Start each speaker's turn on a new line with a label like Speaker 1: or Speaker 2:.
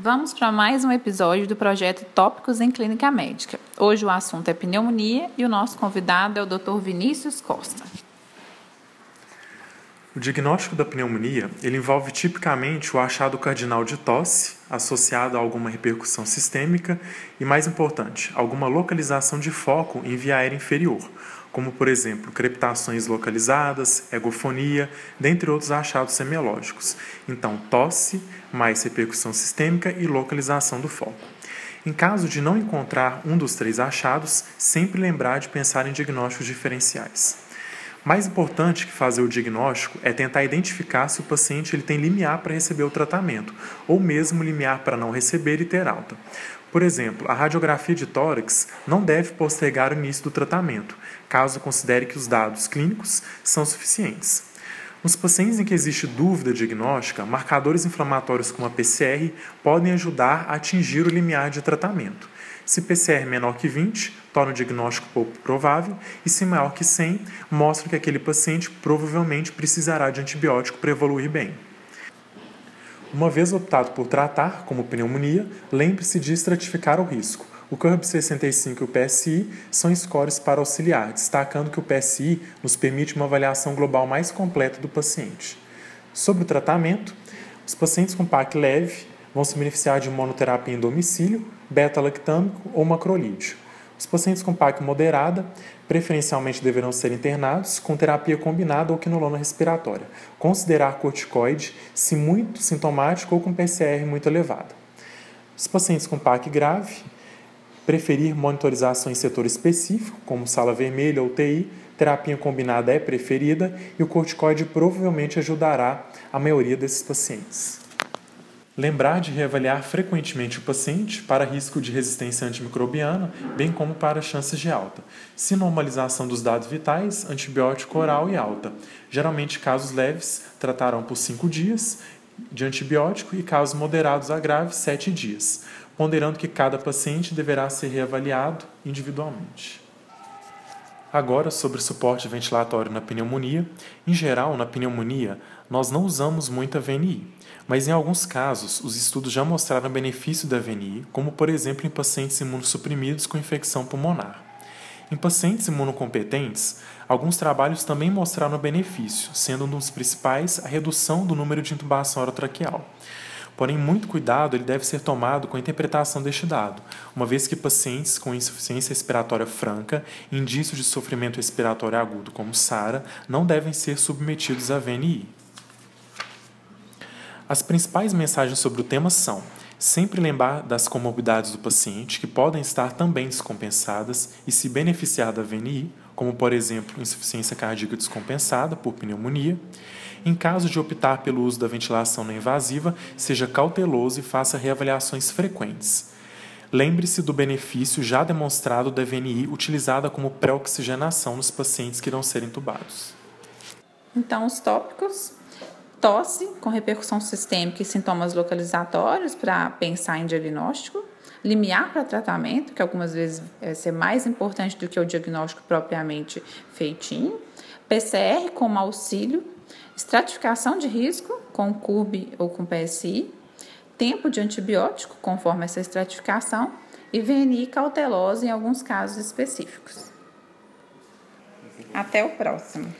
Speaker 1: Vamos para mais um episódio do projeto Tópicos em Clínica Médica. Hoje o assunto é pneumonia e o nosso convidado é o Dr. Vinícius Costa.
Speaker 2: O diagnóstico da pneumonia ele envolve tipicamente o achado cardinal de tosse, associado a alguma repercussão sistêmica e, mais importante, alguma localização de foco em via aérea inferior, como, por exemplo, crepitações localizadas, egofonia, dentre outros achados semiológicos. Então, tosse, mais repercussão sistêmica e localização do foco. Em caso de não encontrar um dos três achados, sempre lembrar de pensar em diagnósticos diferenciais. Mais importante que fazer o diagnóstico é tentar identificar se o paciente ele tem limiar para receber o tratamento, ou mesmo limiar para não receber e ter alta. Por exemplo, a radiografia de tórax não deve postergar o início do tratamento, caso considere que os dados clínicos são suficientes. Nos pacientes em que existe dúvida diagnóstica, marcadores inflamatórios como a PCR podem ajudar a atingir o limiar de tratamento. Se PCR menor que 20, torna o diagnóstico pouco provável, e se maior que 100, mostra que aquele paciente provavelmente precisará de antibiótico para evoluir bem. Uma vez optado por tratar como pneumonia, lembre-se de estratificar o risco. O CURB 65 e o PSI são scores para auxiliar, destacando que o PSI nos permite uma avaliação global mais completa do paciente. Sobre o tratamento, os pacientes com PAC leve vão se beneficiar de monoterapia em domicílio, beta-lactâmico ou macrolídeo. Os pacientes com PAC moderada preferencialmente deverão ser internados com terapia combinada ou quinolona respiratória. Considerar corticoide se muito sintomático ou com PCR muito elevada. Os pacientes com PAC grave, preferir monitorização em setor específico, como sala vermelha ou TI, terapia combinada é preferida e o corticoide provavelmente ajudará a maioria desses pacientes. Lembrar de reavaliar frequentemente o paciente para risco de resistência antimicrobiana, bem como para chances de alta. Se normalização dos dados vitais, antibiótico oral e alta. Geralmente, casos leves tratarão por 5 dias de antibiótico e casos moderados a graves, 7 dias, ponderando que cada paciente deverá ser reavaliado individualmente. Agora, sobre suporte ventilatório na pneumonia. Em geral, na pneumonia, nós não usamos muita VNI, mas em alguns casos, os estudos já mostraram benefício da VNI, como por exemplo em pacientes imunossuprimidos com infecção pulmonar. Em pacientes imunocompetentes, alguns trabalhos também mostraram benefício, sendo um dos principais a redução do número de intubação orotraqueal. Porém, muito cuidado ele deve ser tomado com a interpretação deste dado, uma vez que pacientes com insuficiência respiratória franca, indícios de sofrimento respiratório agudo como SARA, não devem ser submetidos à VNI. As principais mensagens sobre o tema são: sempre lembrar das comorbidades do paciente, que podem estar também descompensadas e se beneficiar da VNI, como por exemplo insuficiência cardíaca descompensada por pneumonia em caso de optar pelo uso da ventilação não invasiva, seja cauteloso e faça reavaliações frequentes. Lembre-se do benefício já demonstrado da VNI utilizada como pré-oxigenação nos pacientes que irão ser entubados.
Speaker 1: Então, os tópicos: tosse com repercussão sistêmica e sintomas localizatórios para pensar em diagnóstico, limiar para tratamento, que algumas vezes é ser mais importante do que o diagnóstico propriamente feitinho, PCR como auxílio estratificação de risco com CURB ou com PSI, tempo de antibiótico conforme essa estratificação e VNI cautelosa em alguns casos específicos. Até o próximo.